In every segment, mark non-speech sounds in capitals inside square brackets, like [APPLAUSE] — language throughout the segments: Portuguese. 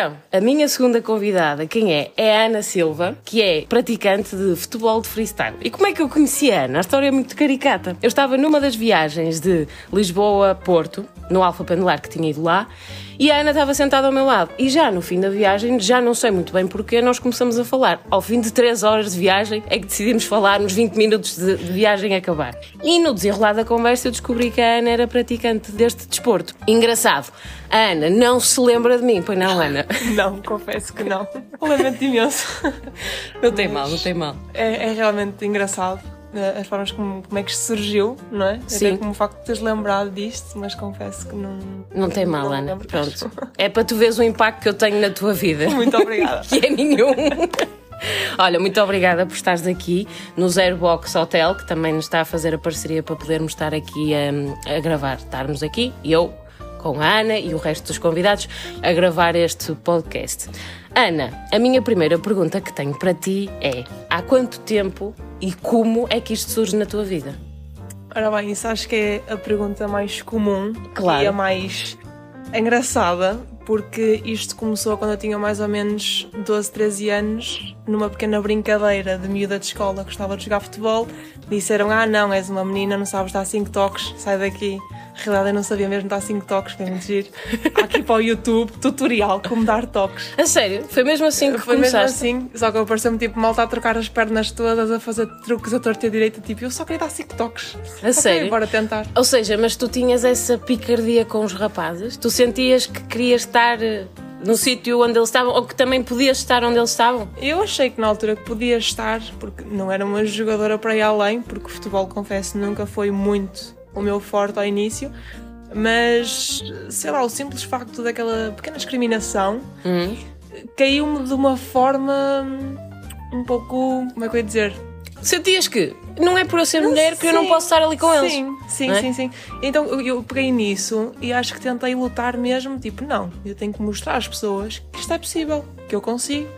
Então, a minha segunda convidada, quem é? É a Ana Silva, que é praticante de futebol de freestyle. E como é que eu conheci a Ana? A história é muito caricata. Eu estava numa das viagens de Lisboa a Porto, no Alfa Pendular que tinha ido lá, e a Ana estava sentada ao meu lado. E já no fim da viagem, já não sei muito bem porquê, nós começamos a falar. Ao fim de 3 horas de viagem, é que decidimos falar nos 20 minutos de, de viagem acabar. E no desenrolar da conversa, eu descobri que a Ana era praticante deste desporto. Engraçado, a Ana não se lembra de mim, pois não, Ana? [LAUGHS] Não, confesso que não. [LAUGHS] Lamento imenso. Não tem mal, não tem mal. É, é realmente engraçado as formas como, como é que isto surgiu, não é? Sim. Até como o facto de teres lembrado disto, mas confesso que não. Não tem [LAUGHS] mal, não Ana. Pronto. [LAUGHS] É para tu veres o impacto que eu tenho na tua vida. [LAUGHS] Muito obrigada. que é nenhum. Olha, muito obrigada por estares aqui no Zero Box Hotel, que também nos está a fazer a parceria para podermos estar aqui a, a gravar. Estarmos aqui, eu com a Ana e o resto dos convidados, a gravar este podcast. Ana, a minha primeira pergunta que tenho para ti é: há quanto tempo e como é que isto surge na tua vida? Ora bem, isso acho que é a pergunta mais comum Claro. e a mais engraçada, porque isto começou quando eu tinha mais ou menos 12, 13 anos, numa pequena brincadeira de miúda de escola, gostava de jogar futebol. Disseram: Ah, não, és uma menina, não sabes dar 5 toques, sai daqui. Na realidade, eu não sabia mesmo dar 5 toques, foi muito giro. Há aqui para o YouTube, tutorial como dar toques. A sério? Foi mesmo assim que Foi mesmo começaste? assim, só que eu pareceu-me tipo malta a trocar as pernas todas, a fazer truques a torta e a direita, tipo, eu só queria dar 5 toques. A Ok, sério? bora tentar. Ou seja, mas tu tinhas essa picardia com os rapazes? Tu sentias que querias estar eh, no sítio onde eles estavam ou que também podias estar onde eles estavam? Eu achei que na altura que podia estar, porque não era uma jogadora para ir além, porque o futebol, confesso, nunca foi muito o meu forte ao início, mas sei lá, o simples facto daquela pequena discriminação Hum? caiu-me de uma forma um pouco. como é que eu ia dizer? Sentias que não é por eu ser mulher que eu não Sim, posso estar ali com eles? Sim, sim, é? sim, sim. Então eu, eu peguei nisso e acho que tentei lutar mesmo, tipo, não, eu tenho que mostrar às pessoas que isto é possível, que eu consigo.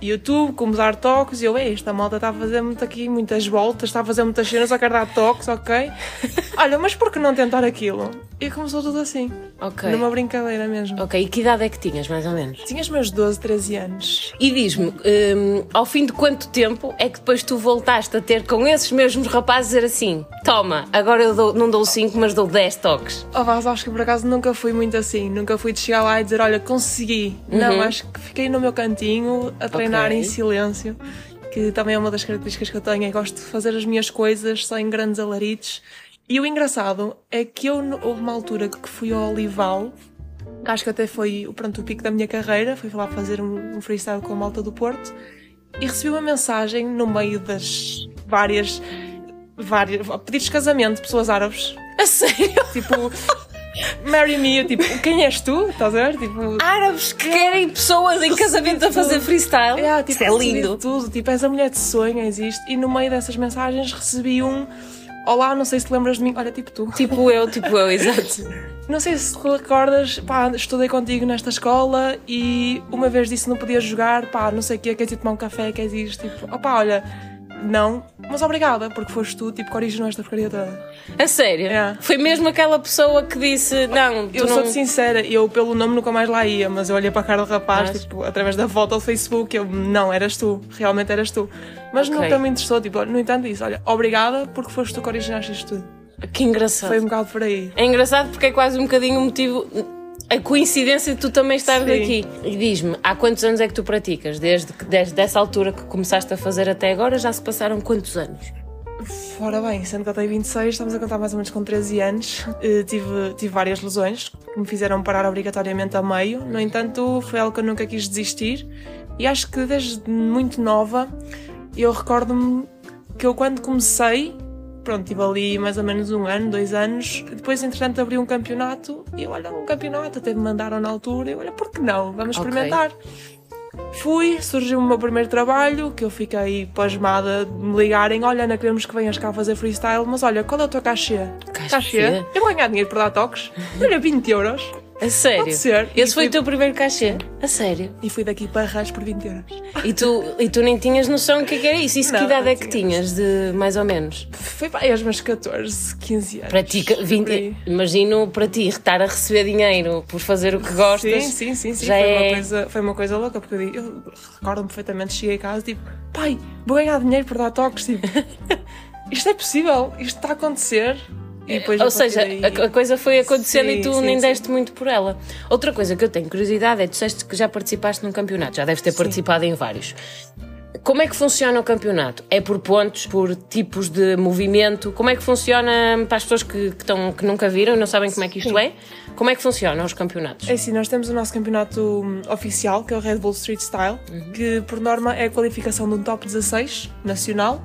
YouTube, como dar toques, e eu, "Ei, esta malta está a fazer muito aqui, muitas voltas, está a fazer muitas cenas, só quero dar toques, ok? [LAUGHS] Olha, mas por que não tentar aquilo? E começou tudo assim, Ok. numa brincadeira mesmo. Ok, e que idade é que tinhas, mais ou menos? Tinhas meus 12, 13 anos. E diz-me, hum, ao fim de quanto tempo é que depois tu voltaste a ter com esses mesmos rapazes dizer assim: toma, agora eu dou- não dou 5, mas dou 10 toques? Oh, Vaz, acho que por acaso nunca fui muito assim. Nunca fui de chegar lá e dizer, olha, consegui. Não, acho que fiquei no meu cantinho a treinar Uhum. Ok. em silêncio. Que também é uma das características que eu tenho. É que gosto de fazer as minhas coisas sem grandes alaridos. E o engraçado é que eu, houve uma altura que fui ao Olival, acho que até foi pronto, o pico da minha carreira. Fui lá fazer um, um freestyle com a malta do Porto. E recebi uma mensagem no meio das várias. várias pedidos de casamento de pessoas árabes. A sério? Tipo, marry me, eu, tipo, quem és tu? Estás a ver? Tipo, Árabes que querem pessoas em casamento a fazer freestyle? é, tipo, Isso é lindo. Tudo, tipo, és a mulher de sonho, existe. E no meio dessas mensagens recebi um. Olá, não sei se te lembras de mim. Olha, tipo tu. Tipo eu, tipo eu, exato. [LAUGHS] Não sei se te recordas, pá, estudei contigo nesta escola e uma vez disse que não podias jogar, pá, não sei o quê, queres ir tomar um café, queres ir, tipo, opá, olha, não, mas obrigada, porque foste tu, tipo, que originou esta porcaria toda. A sério? É. Foi mesmo aquela pessoa que disse: Não, Eu não. sou-te sincera, eu pelo nome nunca mais lá ia, mas eu olhei para a cara do rapaz, Mas- tipo, através da foto do Facebook, eu, não, eras tu, realmente eras tu. Mas Ok. nunca me interessou, tipo, no entanto disse, olha, obrigada porque foste tu que originaste isto tudo. Que engraçado. Foi um bocado por aí. É engraçado porque é quase um bocadinho o motivo. A coincidência de tu também estares Sim. aqui. E diz-me, há quantos anos é que tu praticas? Desde, que- desde essa altura que começaste a fazer até agora, já se passaram quantos anos? Ora bem, sendo que eu tenho 26, estamos a contar mais ou menos com 13 anos, eh, tive, tive várias lesões que me fizeram parar obrigatoriamente a meio, no entanto, foi algo que eu nunca quis desistir e acho que desde muito nova eu recordo-me que eu quando comecei, pronto, tive ali mais ou menos um ano, dois anos, depois entretanto abri um campeonato e eu, olha, um campeonato, até me mandaram na altura, eu, olha, por que não? Vamos Ok. experimentar. Fui, surgiu o meu primeiro trabalho, que eu fiquei pasmada de me ligarem, olha Ana, queremos que venhas cá fazer freestyle, mas olha, qual é o teu cachê? Cachê? Eu vou ganhar dinheiro por dar toques. Olha, 20 euros. A sério? Pode ser. Esse E foi fui- o teu primeiro cachê? A sério? E fui daqui para Arras por 20 euros. E tu, e tu nem tinhas noção do que é que era isso? Isso que Não, idade não é que tinha. tinhas, de mais ou menos? Foi para aí aos meus 14, 15 anos. Para ti, que- Por 20, aí. imagino para ti estar a receber dinheiro por fazer o que gostas. Sim, sim, sim, sim. já foi, é- uma coisa, foi uma coisa louca, porque eu, eu recordo-me perfeitamente, cheguei a casa tipo, pai, vou ganhar dinheiro por dar toques, tipo, [LAUGHS] isto é possível, isto está a acontecer. Depois, Ou seja, daí- a, coisa foi acontecendo Sim, e tu sim, nem sim. deste muito por ela. Outra coisa que eu tenho curiosidade é tu disseste que já participaste num campeonato, já deves ter participado em vários. Como é que funciona o campeonato? É por pontos, por tipos de movimento? Como é que funciona para as pessoas que, que, que nunca viram e não sabem como é que isto é? Como é que funcionam os campeonatos? É assim, nós temos o nosso campeonato hum, oficial, que é o Red Bull Street Style, Uhum. que por norma é a qualificação de um top 16 nacional,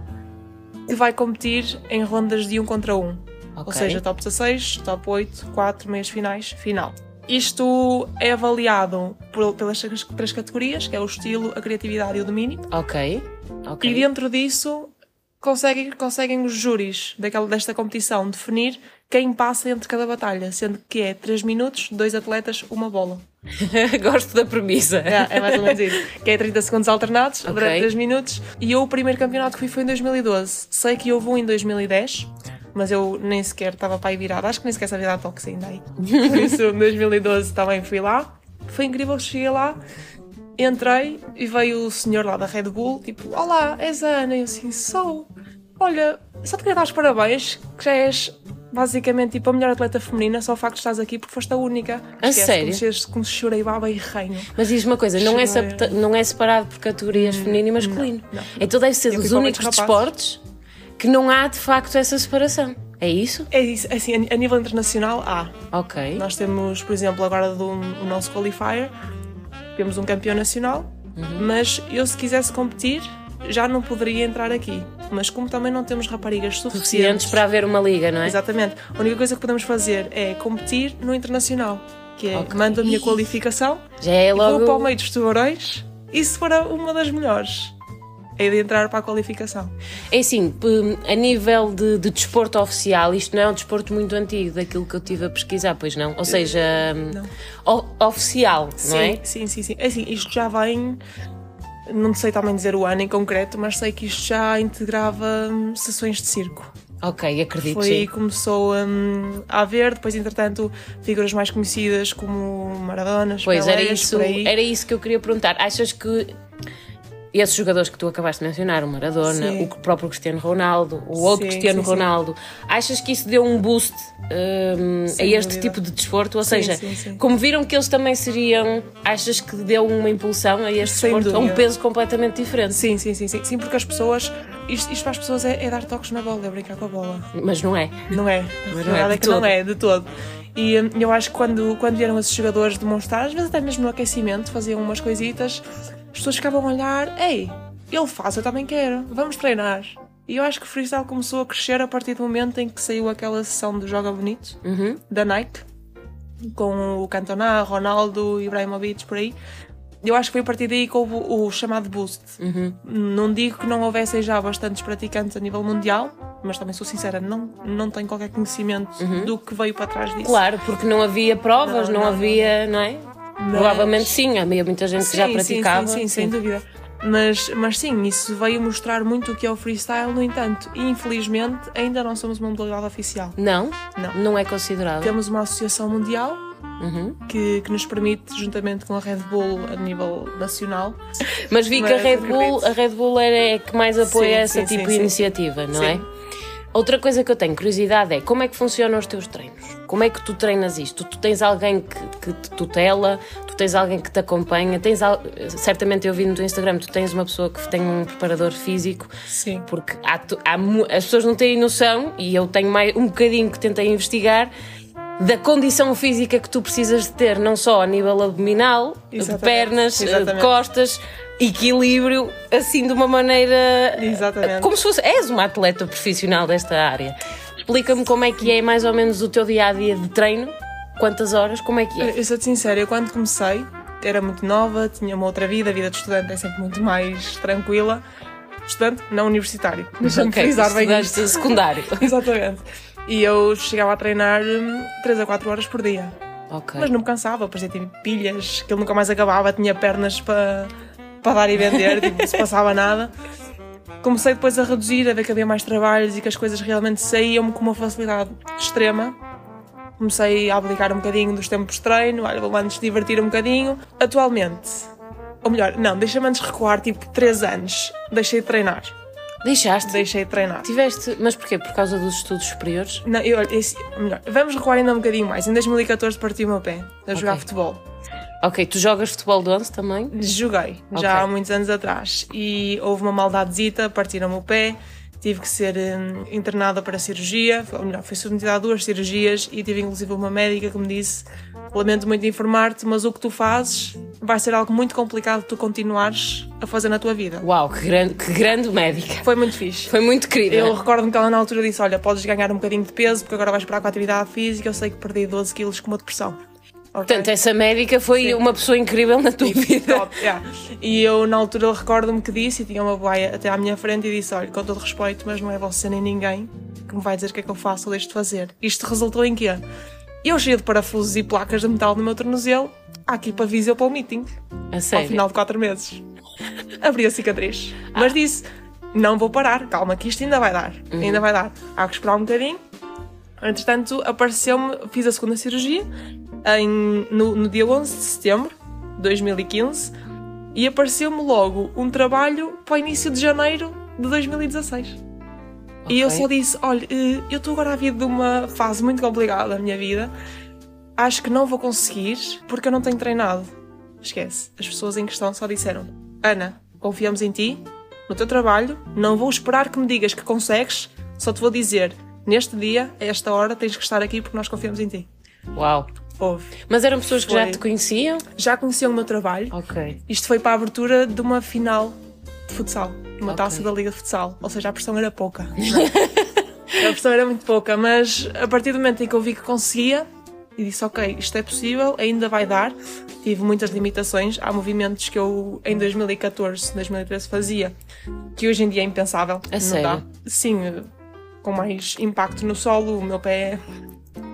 que vai competir em rondas de 1 contra 1. Ou Ok. seja, top 16, top 8, 4 meias finais, final. Isto é avaliado por- pelas três- categorias, que é o estilo, a criatividade e o domínio. Ok, ok. E dentro disso conseguem, conseguem os júris daquela, desta competição definir quem passa entre cada batalha, sendo que é 3 minutos, dois atletas, uma bola. [LAUGHS] Gosto da premissa. É, é mais ou menos isso. Que é 30 segundos alternados Ok. durante 3 minutos. E eu, o primeiro campeonato que fui foi em 2012. Sei que houve um em 2010, mas eu nem sequer estava para aí virada. Acho que nem sequer sabia dar toques ainda aí. Por isso, em 2012 também fui lá. Foi incrível que cheguei lá. Entrei e veio o senhor lá da Red Bull, tipo, Olá, és a Ana? E eu assim, sou. Olha, só te queria dar os parabéns, que já és basicamente tipo a melhor atleta feminina, só o facto de estás aqui porque foste a única. A sério? Como, como chorei baba e reino. Mas diz uma coisa, não é, não é separado por categorias feminino e masculino. não. Então deve ser Eu dos únicos desportos que não há de facto essa separação. É isso? É isso, assim, a nível internacional há. Ok. Nós temos, por exemplo, agora do o nosso qualifier, temos um campeão nacional, Uhum. mas eu se quisesse competir já não poderia entrar aqui. Mas como também não temos raparigas Suficientes suficientes, para haver uma liga, não é? exatamente, a única coisa que podemos fazer é competir no internacional, que é Ok. mando a minha qualificação, Já é e vou para o logo. meio dos tubarões e se for uma das melhores, é de entrar para a qualificação. É assim, a nível de, de desporto oficial, isto não é um desporto muito antigo daquilo que eu tive a pesquisar, pois não? Ou seja, o- oficial, não Sim, é? sim, sim, sim. É assim, isto já vem. Não sei também dizer o ano em concreto, mas sei que isto já integrava hum, sessões de circo. Ok, acredito Foi aí que começou hum, a haver, depois, entretanto, figuras mais conhecidas como Maradona, Pois era Pelés, isso, era isso que eu queria perguntar. Achas que esses jogadores que tu acabaste de mencionar, o Maradona, Sim. o próprio Cristiano Ronaldo, o outro Sim, Cristiano sim. Ronaldo, achas que isso deu um boost hum, a este dúvida. tipo de desporto? Ou seja, como viram que eles também seriam, achas que deu uma impulsão a este Sem desporto? A um dúvida. peso completamente diferente? Sim, sim, sim, sim. Sim, porque as pessoas. Isto, isto para as pessoas é, é dar toques na bola, é brincar com a bola. Mas não é. Não é. Mas A não é de é que não todo. é, de todo. E hum, eu acho que quando, quando vieram esses jogadores demonstrar, às vezes até mesmo no aquecimento, faziam umas coisitas, as pessoas ficavam a olhar, ei, ele faz, eu também quero, vamos treinar. E eu acho que o freestyle começou a crescer a partir do momento em que saiu aquela sessão do Joga Bonito, Uhum. da Nike, com o Cantona, Ronaldo, Ibrahimovic, por aí. Eu acho que foi a partir daí que houve o chamado boost. Uhum. Não digo que não houvessem já bastantes praticantes a nível mundial, mas também sou sincera, não, não tenho qualquer conhecimento do que veio para trás disso. Claro, porque não havia provas, não, Não, não, não. havia, não é? Provavelmente sim, havia muita gente que já Sim, praticava. Sim, sim, sim, sem dúvida. Mas, mas sim, isso veio mostrar muito o que é o freestyle, no entanto, infelizmente ainda não somos uma modalidade oficial. Não? Não. Não é considerado. Temos uma associação mundial Uhum. que, que nos permite, juntamente com a Red Bull a nível nacional, Mas vi que a Mas Red Bull, a Red Bull é que mais apoia Sim, essa sim, tipo sim, de sim. iniciativa, não Sim. é? Outra coisa que eu tenho curiosidade é como é que funcionam os teus treinos? Como é que tu treinas isto? Tu tens alguém que, que te tutela, tu tens alguém que te acompanha, tens al- certamente eu vi no teu Instagram, tu tens uma pessoa que tem um preparador físico, sim. porque há há as pessoas não têm noção, e eu tenho mais, um bocadinho que tentei investigar, da condição física que tu precisas de ter, não só a nível abdominal, de Exatamente, pernas, de exatamente. costas, equilíbrio, assim de uma maneira. Exatamente. Como se fosse. És uma atleta profissional desta área. Explica-me como é que é mais ou menos o teu dia a dia de treino, quantas horas, como é que é? Eu sou-te sincera, eu quando comecei era muito nova, tinha uma outra vida, a vida de estudante é sempre muito mais tranquila. Estudante, não universitário. Deixa-me Ok, frisar bem isto. secundário. [LAUGHS] Exatamente. E eu chegava a treinar 3 a 4 horas por dia. Ok. Mas não me cansava, parecia ter pilhas, que ele nunca mais acabava, tinha pernas para para dar e vender, [LAUGHS] tipo, não se passava nada. Comecei depois a reduzir, a ver que havia mais trabalhos e que as coisas realmente saíam-me com uma facilidade extrema. Comecei a abdicar um bocadinho dos tempos de treino, olha, vou antes divertir um bocadinho. Atualmente, ou melhor, não, deixa-me antes recuar, tipo 3 anos, deixei de treinar. Deixaste? Deixei de treinar. Tiveste, mas porquê? Por causa dos estudos superiores? Não, eu, esse, melhor, vamos recuar ainda um bocadinho mais. Em 2014 parti o meu pé a jogar Ok. futebol. Ok, tu jogas futebol de 11 também? Joguei, Ok. já há muitos anos atrás. E houve uma maldadezita, partiram-me o pé, tive que ser hum, internada para cirurgia, ou melhor, fui submetida a duas cirurgias e tive inclusive uma médica que me disse: Lamento muito informar-te, mas o que tu fazes vai ser algo muito complicado de tu continuares a fazer na tua vida. Uau, que grande, que grande médica. Foi muito fixe. Foi muito querida. Eu recordo-me que ela na altura disse: Olha, podes ganhar um bocadinho de peso porque agora vais para a atividade física. Eu sei que perdi 12 quilos com uma depressão. Ok? Portanto, essa médica foi Sim. uma pessoa incrível na tua [LAUGHS] vida. Top, yeah. E eu, na altura, recordo-me que disse, e tinha uma boia até à minha frente, e disse: Olha, com todo respeito, mas não é você nem ninguém que me vai dizer o que é que eu faço ou deixo de fazer. Isto resultou em quê? Eu cheio de parafusos e placas de metal no meu tornozelo, aqui para viseu para o meeting, A ao sério. final de 4 meses. Abri a cicatriz. Mas disse: Não vou parar, calma, que isto ainda vai dar. Ainda vai dar. Há que esperar um bocadinho. Entretanto, apareceu-me, fiz a segunda cirurgia em, no, no dia 11 de setembro de 2015 e apareceu-me logo um trabalho para o início de janeiro de 2016. E eu só disse: Olha, eh, eu estou agora a vir de uma fase muito complicada da minha vida, acho que não vou conseguir porque eu não tenho treinado. Esquece, as pessoas em questão só disseram: Ana, confiamos em ti, no teu trabalho, não vou esperar que me digas que consegues, só te vou dizer: neste dia, a esta hora, tens que estar aqui porque nós confiamos em ti. Uau. Houve. Mas eram pessoas que já Foi. te conheciam? Já conheciam o meu trabalho. Ok. Isto foi para a abertura de uma final de futsal, uma Ok. taça da Liga de Futsal. Ou seja, a pressão era pouca. [LAUGHS] a pressão era muito pouca, mas a partir do momento em que eu vi que conseguia, e disse: Ok, isto é possível, ainda vai dar. Tive muitas limitações. Há movimentos que eu em 2014, 2013 fazia que hoje em dia é impensável. Não sério? dá. Sim, com mais impacto no solo, o meu pé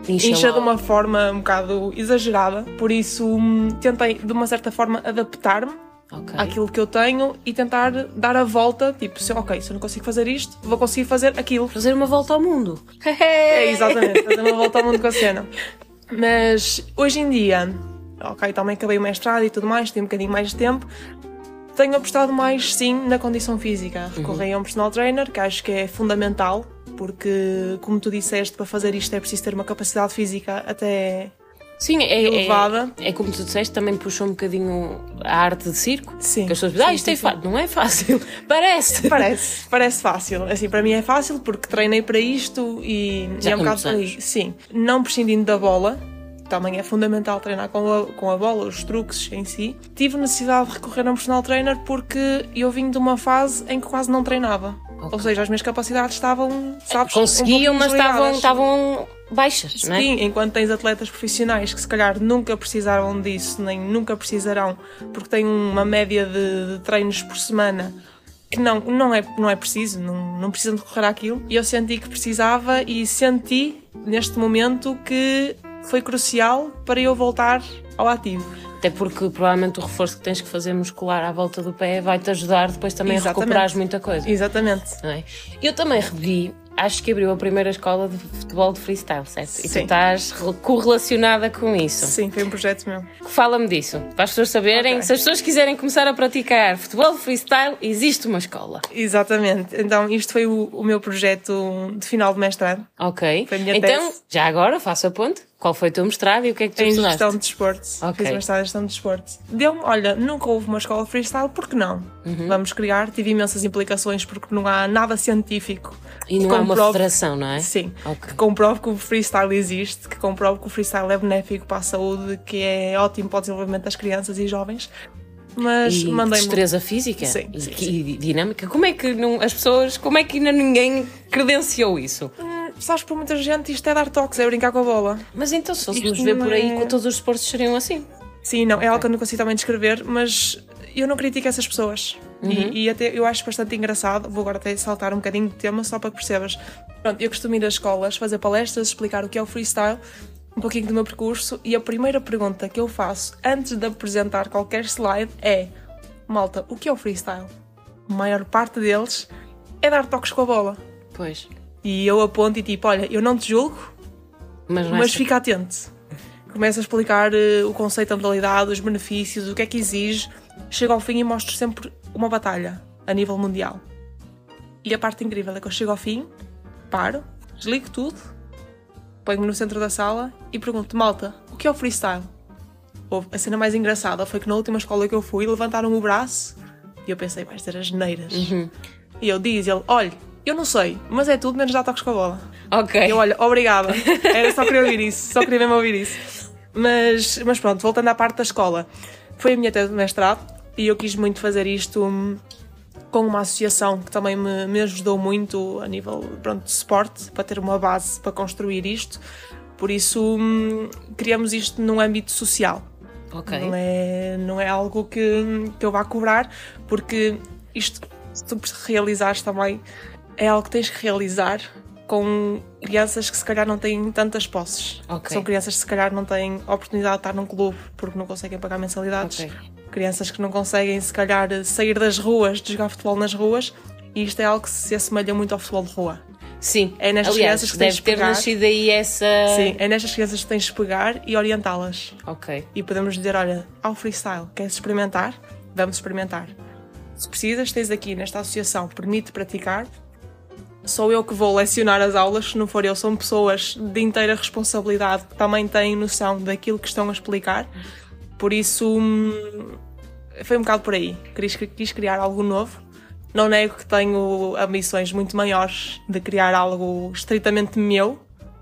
Incha, incha de uma forma um bocado exagerada, por isso hum, tentei de uma certa forma adaptar-me Ok. àquilo que eu tenho e tentar dar a volta, tipo, se, ok, se eu não consigo fazer isto, vou conseguir fazer aquilo. Fazer uma volta ao mundo. É, [LAUGHS] exatamente, fazer uma volta ao mundo com a cena. Mas hoje em dia, ok, também acabei o mestrado e tudo mais, tenho um bocadinho mais de tempo, tenho apostado mais, sim, na condição física. Recorri a um personal trainer, que acho que é fundamental, porque, como tu disseste, para fazer isto é preciso ter uma capacidade física até Sim, é, é, elevada. é como tu disseste, também puxa um bocadinho a arte de circo. Sim. Que as pessoas dizem, ah, isto sim, é sim. fácil. Não é fácil. [LAUGHS] Parece. Parece, parece fácil. Assim, para mim é fácil porque treinei para isto e, Já e é um bocado por aí. Sim. Não prescindindo da bola, também é fundamental treinar com a, com a bola, os truques em si. Tive necessidade de recorrer a um personal trainer porque eu vim de uma fase em que quase não treinava. Ok. Ou seja, as minhas capacidades estavam, sabes, Conseguiam, um mas estavam, estavam baixas, não é? Sim, enquanto tens atletas profissionais que se calhar nunca precisaram disso, nem nunca precisarão, porque têm uma média de, de treinos por semana que não, não, é, não é preciso, não, não precisam de correr àquilo. E eu senti que precisava e senti neste momento que foi crucial para eu voltar ao ativo. Até porque provavelmente o reforço que tens que fazer muscular à volta do pé vai-te ajudar depois também a Exatamente. recuperares muita coisa. Exatamente. é? Eu também revi, acho que abriu a primeira escola de futebol de freestyle, certo? E tu Sim. estás re- correlacionada com isso. Sim, foi um projeto meu. Fala-me disso, para as pessoas saberem. Ok. Se as pessoas quiserem começar a praticar futebol de freestyle, existe uma escola. Exatamente. Então, isto foi o, o meu projeto de final de mestrado. Ok? Foi a minha então, tese. já agora, faço a ponte. Qual foi o teu mestrado e o que é que tu Em estudaste? gestão de desporto. Ok. Fiz mestrado em gestão de desporto. Deu-me, olha, nunca houve uma escola de freestyle, por que não? Uhum. Vamos criar. Tive imensas implicações porque não há nada científico. E não há uma federação, não é? Sim. Ok. Que comprove que o freestyle existe, que comprove que o freestyle é benéfico para a saúde, que é ótimo para o desenvolvimento das crianças e jovens. Mas E mandei-me. destreza física Sim, e, sim, e dinâmica. Como é que não, as pessoas, como é que ainda ninguém credenciou isso? Sabes, para muita gente isto é dar toques, é brincar com a bola. Mas então, se fôssemos Isto ver por aí, é- com todos os esportes seriam assim. Sim, não, é algo que eu não consigo também descrever, mas eu não critico essas pessoas. Uhum. E, e até eu acho bastante engraçado, vou agora até saltar um bocadinho de tema só para que percebas. Pronto, eu costumo ir às escolas, fazer palestras, explicar o que é o freestyle, um pouquinho do meu percurso e a primeira pergunta que eu faço antes de apresentar qualquer slide é: Malta, o que é o freestyle? A maior parte deles é dar toques com a bola. Pois. E eu aponto e tipo: Olha, eu não te julgo, Mas, é mas só- fica atento. Começo a explicar eh, o conceito da modalidade, os benefícios, o que é que exige. Chego ao fim e mostro sempre uma batalha a nível mundial. E a parte incrível é que eu chego ao fim, paro, desligo tudo, ponho-me no centro da sala e pergunto: malta, o que é o freestyle? A cena mais engraçada foi que na última escola que eu fui levantaram o braço e eu pensei: vais ter as neiras. E eu diz ele: olha, eu não sei, mas é tudo menos dar toques com a bola. Ok. Eu, olha, obrigada. Era só querer ouvir isso, só queria mesmo ouvir isso. Mas, mas pronto, voltando à parte da escola. Foi a minha tese de mestrado e eu quis muito fazer isto hum, com uma associação que também me, me ajudou muito a nível pronto, de suporte, para ter uma base para construir isto. Por isso, hum, criamos isto num âmbito social. Ok. Não, é, não é algo que, que eu vá cobrar, porque isto, se tu realizares também, é algo que tens que realizar com crianças que se calhar não têm tantas posses. Ok. São crianças que se calhar não têm oportunidade de estar num clube porque não conseguem pagar mensalidades. Ok. Crianças que não conseguem, se calhar, sair das ruas, de jogar futebol nas ruas. E isto é algo que se assemelha muito ao futebol de rua. Sim. É nestas Aliás, crianças que tens de ter pegar. nascido aí essa. Sim, é nestas crianças que tens de pegar e orientá-las. Ok. e podemos dizer: olha, ao freestyle, queres experimentar? Vamos experimentar. Se precisas, tens aqui nesta associação, permite praticar. Sou eu que vou lecionar as aulas, se não for eu, são pessoas de inteira responsabilidade que também têm noção daquilo que estão a explicar. Por isso, hum, foi um bocado por aí. Quis, quis criar algo novo. Não nego que tenho ambições muito maiores de criar algo estritamente meu,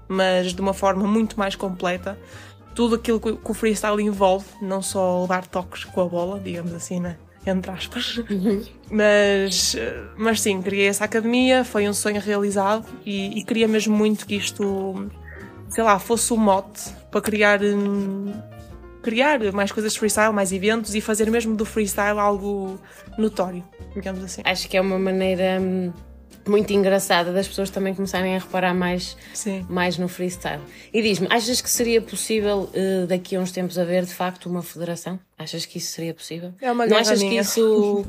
mas de uma forma muito mais completa. Tudo aquilo que o freestyle envolve, não só dar toques com a bola, digamos assim, né? Entre aspas. Mas, eh, mas sim, criei essa academia, foi um sonho realizado e, e queria mesmo muito que isto, sei lá, fosse um mote para criar, hum, criar mais coisas de freestyle, mais eventos e fazer mesmo do freestyle algo notório, digamos assim. Acho que é uma maneira hum, muito engraçada das pessoas também começarem a reparar mais, Sim. mais no freestyle. E diz-me, achas que seria possível eh, daqui a uns tempos haver de facto uma federação? Achas que isso seria possível? É uma Não achas que minha. isso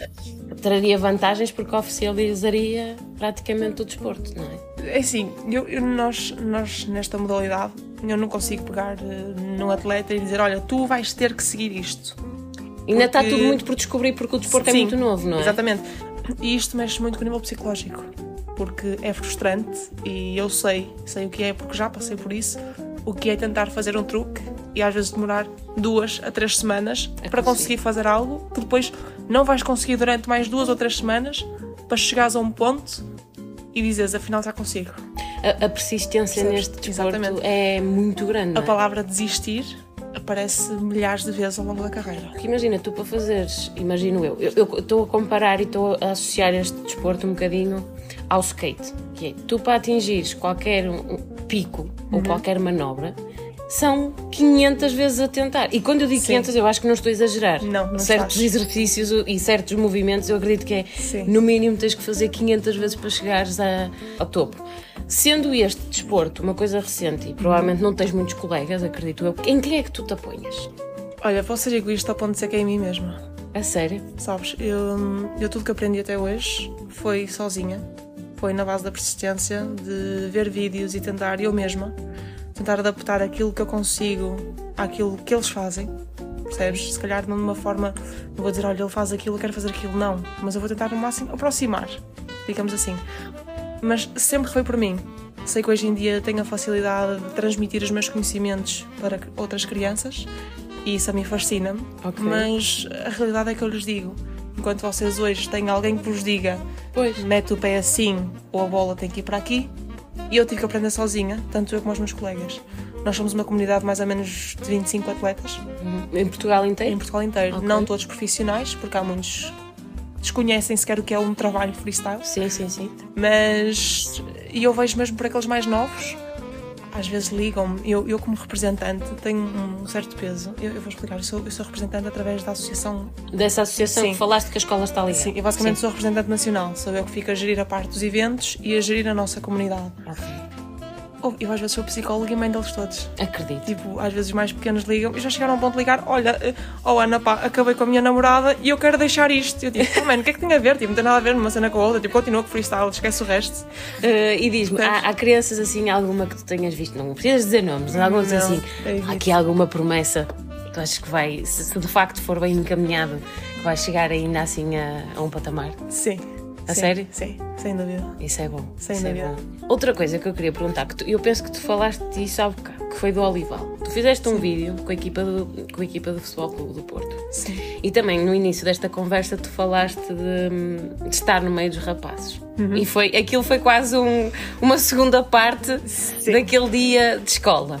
eh, [LAUGHS] traria vantagens porque oficializaria praticamente o desporto, não é? É assim, eu, eu- nós, nós nesta modalidade, eu não consigo pegar eh, num atleta e dizer: olha, tu vais ter que seguir isto. Ainda está Porque- tudo muito por descobrir porque o desporto é Sim, muito novo, não é? Exatamente. E isto mexe muito com o nível psicológico, porque é frustrante e eu sei, sei o que é, porque já passei por isso, o que é tentar fazer um truque e às vezes demorar duas a três semanas para conseguir. fazer algo que depois não vais conseguir durante mais duas ou três semanas para chegares a um ponto e dizes afinal já consigo. A, a persistência Percebes? neste desporto Exatamente. é muito grande. A não é? palavra desistir aparece milhares de vezes ao longo da carreira. Porque imagina, tu para fazeres, imagino eu, eu estou a comparar e estou a associar este desporto um bocadinho ao skate, que é tu para atingires qualquer pico Uhum. ou qualquer manobra são 500 vezes a tentar. E quando eu digo Sim. 500, eu acho que não estou a exagerar. Não, não Certos estás. exercícios e certos movimentos, eu acredito que é Sim. no mínimo tens que fazer 500 vezes para chegares a- ao topo. Sendo este desporto uma coisa recente e provavelmente não tens muitos colegas, acredito eu, em quem é que tu te aponhas? Olha, vou ser egoísta ao ponto de dizer que é em mim mesma. A sério? Sabes, eu, eu tudo que aprendi até hoje foi sozinha. Foi na base da persistência, de ver vídeos e tentar eu mesma, tentar adaptar aquilo que eu consigo àquilo que eles fazem. Percebes? Se calhar não de uma forma, não vou dizer, olha, ele faz aquilo, eu quero fazer aquilo, não. Mas eu vou tentar no máximo aproximar, digamos assim. Mas sempre foi por mim. Sei que hoje em dia tenho a facilidade de transmitir os meus conhecimentos para outras crianças e isso a mim fascina-me. Ok. Mas a realidade é que eu lhes digo: enquanto vocês hoje têm alguém que vos diga Pois. mete o pé assim ou a bola tem que ir para aqui, e eu tive que aprender sozinha, tanto eu como os meus colegas. Nós somos uma comunidade de mais ou menos de 25 atletas Em Portugal em inteiro? Portugal inteiro. Ok. Não todos profissionais, porque há muitos desconhecem sequer o que é um trabalho freestyle. Sim, sim, sim. Mas e eu vejo mesmo por aqueles mais novos, às vezes ligam-me. Eu, eu, como representante, tenho um certo peso. Eu, eu vou explicar. Eu sou, eu sou representante através da associação. Dessa associação Sim. que falaste que a escola está ligada. Sim, eu basicamente sou representante nacional. Sou eu que fico a gerir a parte dos eventos e a gerir a nossa comunidade. Eu às vezes sou psicóloga e mãe deles todos. Acredito. Tipo, às vezes os mais pequenos ligam e já chegaram a um ponto de ligar: Olha, eh, oh Ana, pá, acabei com a minha namorada e eu quero deixar isto. Eu digo: Oh, mano, o que é que tem a ver? Tipo, não tem nada a ver numa cena com a outra. Tipo, continua com freestyle, esquece o resto. Uh, e diz-me, há, há, crianças assim, alguma que tu tenhas visto? Não precisas dizer nomes, mas alguma não, assim, é há aqui alguma promessa tu achas que vai, se, se, de facto for bem encaminhado, vai chegar ainda assim a, a um patamar? Sim. A sim, sério? Sim, sem dúvida. Isso é bom. Sem Isso dúvida. É bom. Outra coisa que eu queria perguntar, que tu, eu penso que tu falaste disso há bocado, que foi do Olival. Tu fizeste um vídeo com a, equipa do, com a equipa do Futebol Clube do Porto. Sim. E também no início desta conversa tu falaste de, de estar no meio dos rapazes. Uhum. E foi, aquilo foi quase um, uma segunda parte sim. daquele dia de escola.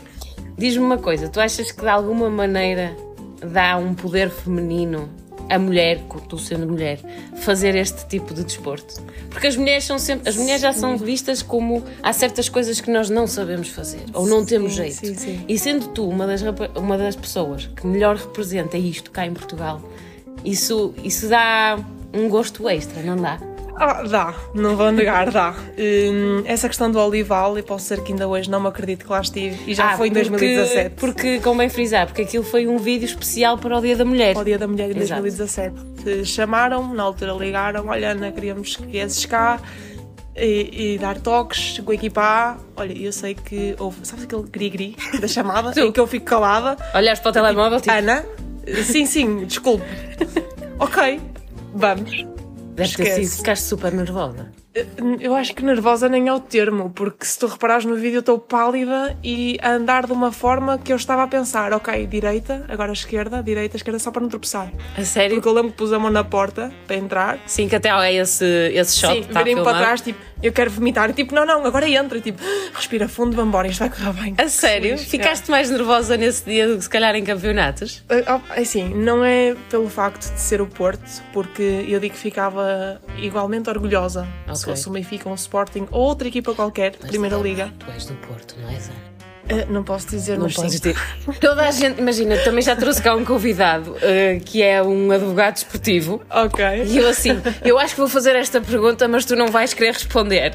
Diz-me uma coisa, tu achas que de alguma maneira dá um poder feminino a mulher, tu sendo mulher, fazer este tipo de desporto? Porque as mulheres são sempre, as mulheres já são vistas como há certas coisas que nós não sabemos fazer ou não temos jeito. Sim, sim. E sendo tu uma das, uma das pessoas que melhor representa isto cá em Portugal, isso, isso dá um gosto extra, não dá? Ah, dá, não vou negar, dá. Hum, essa questão do Olival, e posso ser que ainda hoje não me acredito que lá estive, e já ah, foi em porque, 2017. Porque, convém frisar, porque aquilo foi um vídeo especial para o Dia da Mulher. Para o Dia da Mulher em Exato. 2017. Chamaram, na altura ligaram, olha Ana, queríamos que viesses cá e, e, dar toques com a equipa A. Olha, eu sei que houve, sabes aquele gri-gri [LAUGHS] da chamada, em que eu fico calada. Olhares para o telemóvel, tipo... Ana, sim, sim, desculpe. [LAUGHS] ok, vamos. Deve ter sido, ficaste super nervosa. Eu acho que nervosa nem é o termo, porque se tu reparares no vídeo eu estou pálida e a andar de uma forma que eu estava a pensar, ok, direita, agora esquerda, direita, esquerda, só para não tropeçar. A sério? Porque eu lembro que pus a mão na porta para entrar. Sim, que até é esse, esse shot. Sim, tá virem para trás, tipo, eu quero vomitar. Tipo, não, não, agora entra. Tipo, respira fundo, vamos embora, isto vai correr bem. A sério? Sim, Ficaste é. mais nervosa nesse dia do que se calhar em campeonatos? Assim, não é pelo facto de ser o Porto, porque eu digo que ficava igualmente orgulhosa. Okay. Se fosse o Benfica, um Sporting ou outra equipa qualquer, Mas Primeira Liga. Tu és do Porto, não és? Uh, não posso dizer, não mas podes sim. Toda a gente, imagina, também já trouxe cá um convidado uh, que é um advogado esportivo. Ok. E eu assim, eu acho que vou fazer esta pergunta, mas tu não vais querer responder.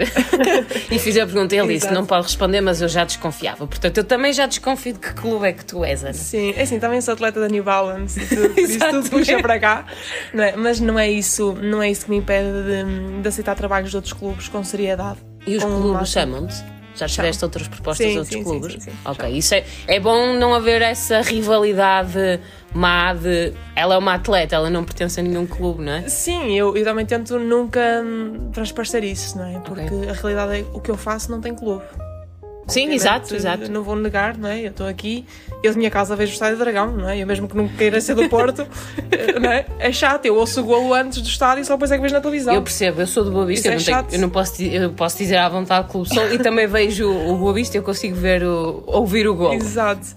[LAUGHS] e fiz a pergunta e ele disse: não pode responder, mas eu já desconfiava. Portanto, eu também já desconfio de que clube é que tu és, Ana. Sim, é assim, também sou atleta da New Balance, tudo, isso tudo puxa para cá. Não é? Mas não é, isso, não é isso que me impede de, de aceitar trabalhos de outros clubes com seriedade. E os clubes chamam-te? Já tiveste outras propostas de outros sim, clubes? Sim, sim, sim, ok, isso é, é bom não haver essa rivalidade má de. Ela é uma atleta, ela não pertence a nenhum clube, não é? Sim, eu, eu também tento nunca hum, transparecer isso, não é? Porque okay. a realidade é o que eu faço não tem clube. Sim, exato, exato. Não vou negar, não é? Eu estou aqui, eu de minha casa vejo o Estádio Dragão, não é? Eu mesmo que não queira ser do Porto, [LAUGHS] eh, não é? É chato, eu ouço o golo antes do estádio e só depois é que vejo na televisão. Eu percebo, eu sou do Boa Vista, eu, é não tenho, eu, não posso, eu posso dizer à vontade Clube Sol e também vejo o Boa Vista, eu consigo ver o, ouvir o golo. Exato.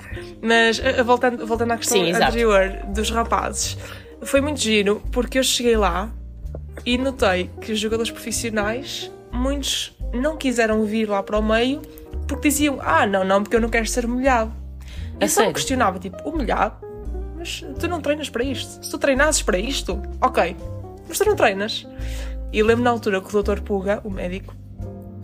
Mas eh, voltando, voltando à questão Sim, anterior dos rapazes, foi muito giro porque eu cheguei lá e notei que os jogadores profissionais, muitos não quiseram vir lá para o meio porque diziam, ah, não, não, porque eu não quero ser molhado. E então questionava, tipo, o molhado? Mas tu não treinas para isto. Se tu treinasses para isto, ok. Mas tu não treinas. E lembro na altura que o Dr. Puga, o médico,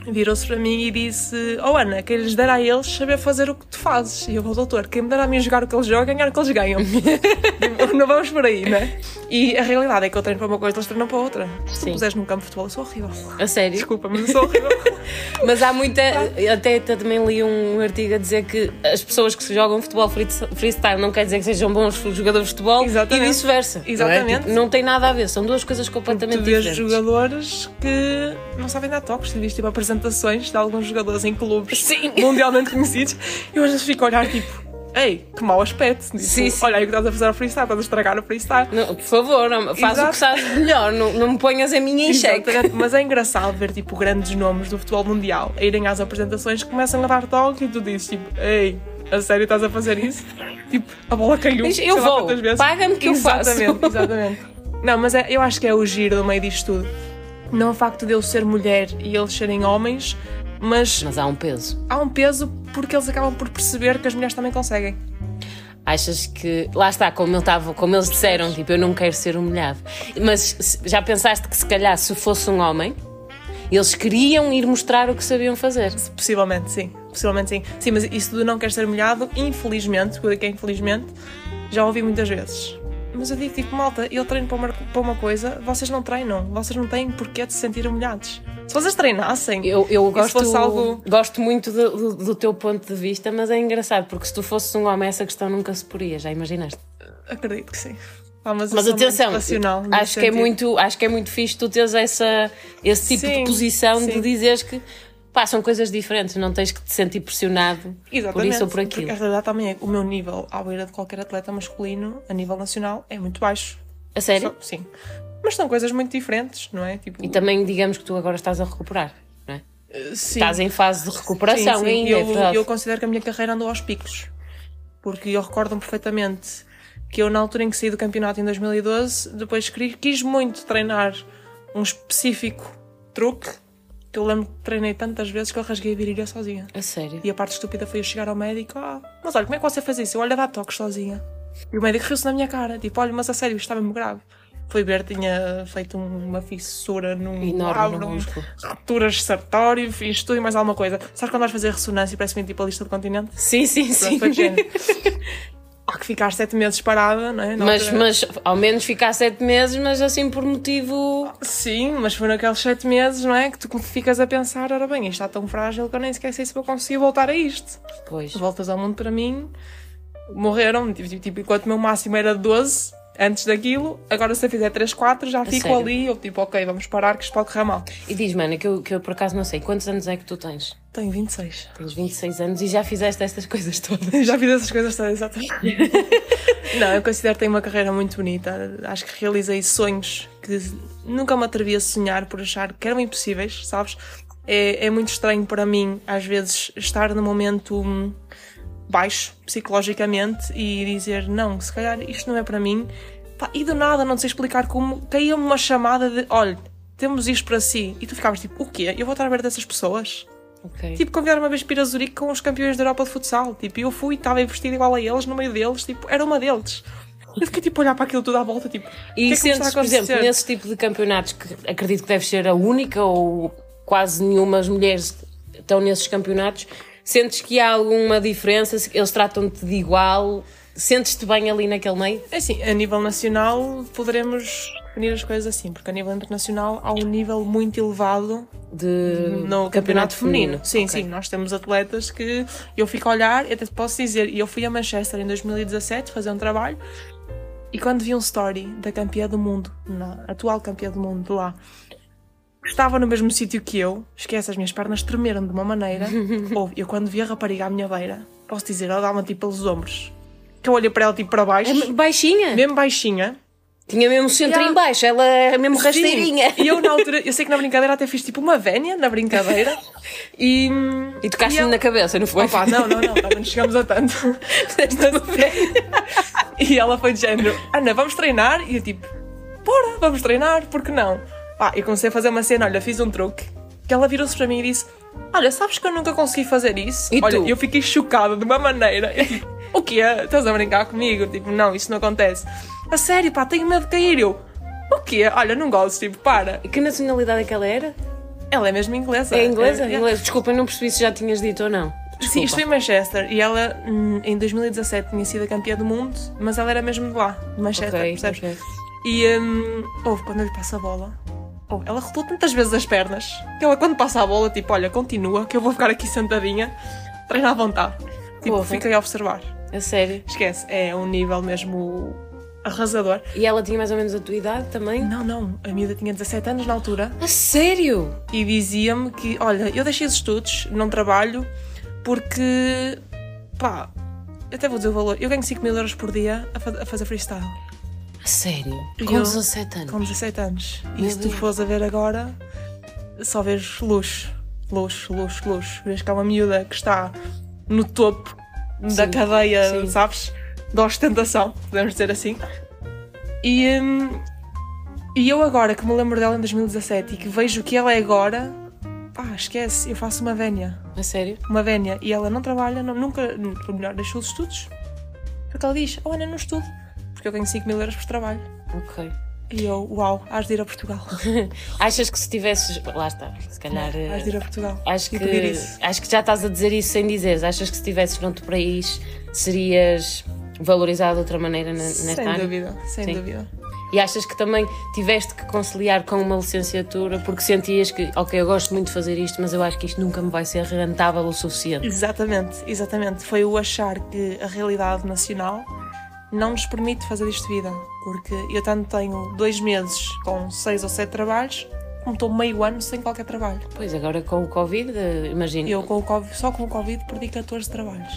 virou-se para mim e disse: Oh Ana, que lhes dar a eles saber fazer o que tu fazes. E eu, oh, doutor, quem me dera a mim jogar o que eles jogam, ganhar o que eles ganham. [LAUGHS] não vamos por aí, né? E a realidade é que eu treino para uma coisa, eles treinam para outra. Se tu puseres num campo de futebol, eu sou horrível. A sério? Desculpa, mas eu sou horrível. [LAUGHS] mas há muita. Até também li um artigo a dizer que as pessoas que jogam futebol freestyle não quer dizer que sejam bons jogadores de futebol Exatamente. e vice-versa. Exatamente. Não, é? tipo, não, tem nada a ver, são duas coisas completamente tu diferentes. Tu jogadores que não sabem dar toques, tu viste tipo de alguns jogadores em clubes Sim. [LAUGHS] mundialmente conhecidos e eu às vezes fico a olhar tipo ei, que mau aspecto. Tipo, sim, sim. Olha aí o que estás a fazer ao freestyle, estás a estragar o freestyle. Não, por favor, faz Exato. o que sabes melhor, não, não me ponhas a minha em xeque. Mas é engraçado ver tipo grandes nomes do futebol mundial a irem às apresentações que começam a dar toque e tu dizes tipo, ei, a sério estás a fazer isso? tipo, a bola caiu. Eu vou, paga-me que eu faço. Exatamente, exatamente. Não, mas é, eu acho que é o giro do meio disto tudo. Não o facto de eu ser mulher e eles serem homens, mas. Mas há um peso. Há um peso porque eles acabam por perceber que as mulheres também conseguem. Achas que. Lá está, como, ele tava, como eles disseram, tipo, eu não quero ser humilhado. Mas já pensaste que se calhar se fosse um homem, eles queriam ir mostrar o que sabiam fazer? Possivelmente, sim. Possivelmente sim. Sim, mas isso do não quer ser molhado, infelizmente, porque é infelizmente, já ouvi muitas vezes. Mas eu digo, tipo, malta, eu treino para uma, para uma coisa, vocês não treinam, vocês não têm porquê de se sentir humilhados. Se vocês treinassem, Eu, eu gosto, algo. gosto muito do, do- do teu ponto de vista, mas é engraçado, porque se tu fosses um homem, essa questão nunca se poria, já imaginaste? Acredito que sim. Pá, mas Mas atenção, acho que, é muito, acho que é muito fixe tu teres essa, esse tipo Sim, de posição de sim. dizeres que pá, são coisas diferentes, não tens que te sentir pressionado por Exatamente, isso ou por porque aquilo. a realidade também é que o meu nível à beira de qualquer atleta masculino, a nível nacional, é muito baixo. A sério? Só- sim. Mas são coisas muito diferentes, não é? Tipo, E também digamos que tu agora estás a recuperar, não é? sim. Estás em fase de recuperação Sim, sim. ainda, eu, é eu considero que a minha carreira andou aos picos. Porque eu recordo-me perfeitamente que eu, na altura em que saí do campeonato em 2012, depois quis muito treinar um específico truque que eu lembro que treinei tantas vezes que eu rasguei a virilha sozinha. A sério? E a parte estúpida foi eu chegar ao médico: ah, mas olha, como é que você faz isso? Eu olha, dá toques sozinha. E o médico riu-se na minha cara: tipo, olha, mas a sério, isto está mesmo grave. Foi ver, tinha feito um- uma fissura num Enorme no músculo. rupturas de sartório, fiz tudo e mais alguma coisa. Sabes quando vais fazer ressonância e parece-me tipo a lista do continente? Sim, sim, sim. Pronto, foi género. [LAUGHS] Há que ficar sete meses parada, não é? Mas, altura- mas ao menos ficar sete meses, mas assim por motivo. Sim, mas foi naqueles sete meses, não é? Que tu ficas a pensar, ora bem, isto está tão frágil que eu nem sequer sei se vou conseguir voltar a isto. Pois. Voltas ao mundo para mim, morreram, tipo, tipo, enquanto o meu máximo era 12, antes daquilo, agora se eu fizer 3, 4, já fico sério? ali, eu tipo, ok, vamos parar que isto pode correr mal. E diz, mana, que eu, que eu por acaso não sei, quantos anos é que tu tens? Tenho 26. Tens 26 anos e já fizeste estas coisas todas. [LAUGHS] Já fiz essas coisas todas, exatamente. [LAUGHS] Não, eu considero que tenho uma carreira muito bonita. Acho que realizei sonhos que nunca me atrevi a sonhar por achar que eram impossíveis, sabes? É, é muito estranho para mim, às vezes, estar num momento hum, baixo, psicologicamente, e dizer, não, se calhar isto não é para mim. Pá, e do nada, não sei explicar como, caía-me uma chamada de, olha, temos isto para si. E tu ficavas tipo, o quê? Eu vou estar a ver dessas pessoas? Ok. Tipo, convidaram uma vez para ir a Zurique com os campeões da Europa de futsal. Tipo, eu fui e estava vestido igual a eles, no meio deles, tipo, era uma deles. Eu fiquei tipo a olhar para aquilo tudo à volta, tipo, E que é sentes, por exemplo, nesse tipo de campeonatos, que acredito que deve ser a única ou quase nenhuma as mulheres estão nesses campeonatos, sentes que há alguma diferença? Eles tratam-te de igual? Sentes-te bem ali naquele meio? É assim, a nível nacional poderemos definir as coisas assim, porque a nível internacional há um nível muito elevado De no campeonato feminino? Sim, Ok. sim, nós temos atletas que eu fico a olhar até posso dizer, e eu fui a Manchester em 2017 fazer um trabalho e quando vi um story da campeã do mundo, na atual campeã do mundo de lá, estava no mesmo sítio que eu, esquece, as minhas pernas tremeram de uma maneira. [LAUGHS] Ouve, eu quando vi a rapariga à minha beira, posso dizer, ela dá-me tipo pelos ombros. Que eu olhei para ela tipo para baixo, É baixinha? mesmo baixinha, Tinha mesmo centro Yeah. em baixo, ela é mesmo rasteirinha. [LAUGHS] E eu na altura, eu sei que na brincadeira até fiz tipo uma vénia na brincadeira e. E tocaste-lhe eu- na cabeça, não foi? Opa, não, não, não, não chegamos a tanto. [LAUGHS] e ela foi de género, Ana, vamos treinar? E eu tipo, bora, vamos treinar, porque não? Pá, eu comecei a fazer uma cena, olha, fiz um truque, que ela virou-se para mim e disse, olha, sabes que eu nunca consegui fazer isso? E olha, tu? eu fiquei chocada de uma maneira. Eu, tipo, o quê? Estás a brincar comigo? Tipo, não, isso não acontece. A sério, pá, tenho medo de cair. Eu, o quê? Olha, não gosto, tipo, para. E que nacionalidade é que ela era? Ela é mesmo inglesa. É inglesa? É, é. Inglesa. Desculpa, eu não percebi se já tinhas dito ou não. Sim, isto Desculpa. foi em Manchester e ela hum, em 2017 tinha sido a campeã do mundo, mas ela era mesmo de lá, de Manchester, Ok, percebes? ok. E hum, houve quando eu lhe passo a bola, oh, ela rodou tantas vezes as pernas que ela quando passa a bola, tipo, olha, continua, que eu vou ficar aqui sentadinha, treina à vontade. Tipo, Porra. fiquei a observar. A sério. Esquece, é um nível mesmo arrasador. E ela tinha mais ou menos a tua idade também? Não, não, a miúda tinha 17 anos na altura A sério? e dizia-me que, olha, eu deixei os estudos, não trabalho, porque, pá, eu até vou dizer o valor, eu ganho 5 mil euros por dia a, fa- a fazer freestyle, sério? Com eu- 17 anos? com 17 anos. Meu E se tu Deus. fores a ver agora, só vês luxo, luxo, luxo, luxo. Vês que há uma miúda que está no topo da Sim, cadeia, sim. sabes? Da ostentação, podemos dizer assim. E, hum, e eu agora que me lembro dela em 2017 e que vejo o que ela é agora, pá, esquece, eu faço uma vénia. A sério? Uma vénia. E ela não trabalha, não- nunca, ou melhor, deixou os estudos. Porque ela diz, oh Ana, não estudo. Porque eu ganho 5 mil euros por trabalho. Ok. E eu, uau, has de ir a Portugal. [LAUGHS] Achas que se tivesses. Lá está, se calhar. Has de ir a Portugal. Acho e que, acho que já estás a dizer isso sem dizeres. Achas que se estivesses noutro país serias valorizado de outra maneira nesta Sem área? dúvida, sem Sim. dúvida. E achas que também tiveste que conciliar com uma licenciatura porque sentias que, ok, eu gosto muito de fazer isto, mas eu acho que isto nunca me vai ser rentável o suficiente? Exatamente, exatamente. Foi o achar que a realidade nacional não nos permite fazer isto de vida. Porque eu tanto tenho dois meses com seis ou sete trabalhos, como estou meio ano sem qualquer trabalho. Pois, agora com o Covid, eh, imagino. Eu com o COVID, só com o Covid perdi 14 trabalhos.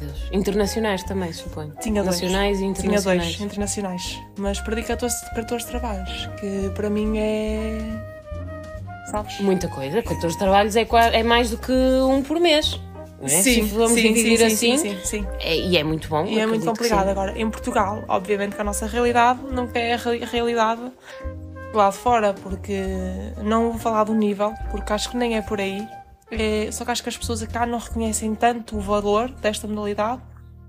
Deus. Internacionais também, suponho. Tinha dois. Nacionais e Tinha internacionais. dois internacionais. Mas perdi 14, 14 trabalhos, que para mim é. Sabes? Muita coisa. 14 trabalhos é, é mais do que um por mês. É? Se vamos dividir assim. Sim, sim, sim. é- e é muito bom. E é muito complicado. sim. Agora, em Portugal, obviamente que a nossa realidade nunca é a realidade lá de fora, porque não vou falar do nível, porque acho que nem é por aí. É, só que acho que as pessoas cá não reconhecem tanto o valor desta modalidade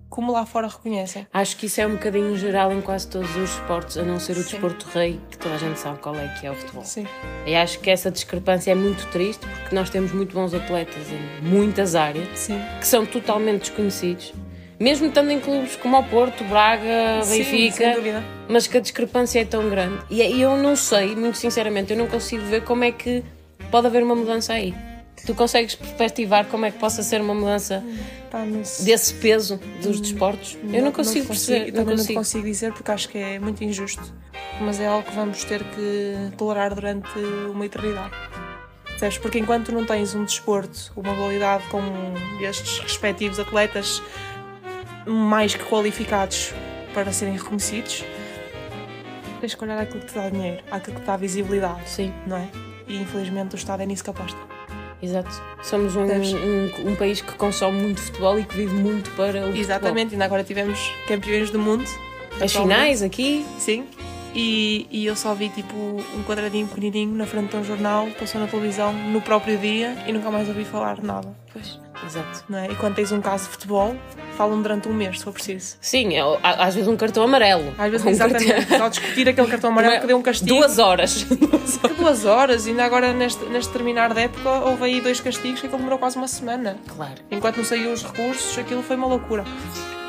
como lá fora reconhecem. Acho que isso é um bocadinho geral em quase todos os esportes, a não ser o Sim. desporto rei, que toda a gente sabe qual é que é o futebol. Sim. E acho que essa discrepância é muito triste, porque nós temos muito bons atletas em muitas áreas Sim. que são totalmente desconhecidos, mesmo estando em clubes como o Porto, Braga, Sim, sem Benfica, dúvida. mas que a discrepância é tão grande. E e eu não sei, muito sinceramente, eu não consigo ver como é que pode haver uma mudança aí. Tu consegues perspectivar como é que possa ser uma mudança Pá, não sei. desse peso dos desportos? Eu não consigo te perceber. eu não também não consigo. consigo dizer porque acho que é muito injusto. Mas é algo que vamos ter que tolerar durante uma eternidade. Percebes? Porque enquanto não tens um desporto, uma modalidade com estes respectivos atletas mais que qualificados para serem reconhecidos, tens que olhar aquilo que te dá dinheiro, aquilo que te dá visibilidade, Sim, não é? E infelizmente o Estado é nisso que aposta. Exato. Somos um, um, um país que consome muito futebol e que vive muito para o Exatamente, ainda agora tivemos campeões do mundo. futebol. As finais aqui, Sim. E, e eu só vi tipo um quadradinho pequenininho na frente de um jornal, passou na televisão no próprio dia e nunca mais ouvi falar nada. pois, exato. Não é? E quando tens um caso de futebol, falam durante um mês, se for preciso. Sim, é, às vezes um cartão amarelo. Às vezes, Um exatamente, cartão- só discutir aquele cartão amarelo que deu um castigo. Duas horas. [LAUGHS] Duas horas, e ainda agora neste, neste terminar da época houve aí dois castigos que aquilo demorou quase uma semana. claro. Enquanto não saíam os recursos, aquilo foi uma loucura.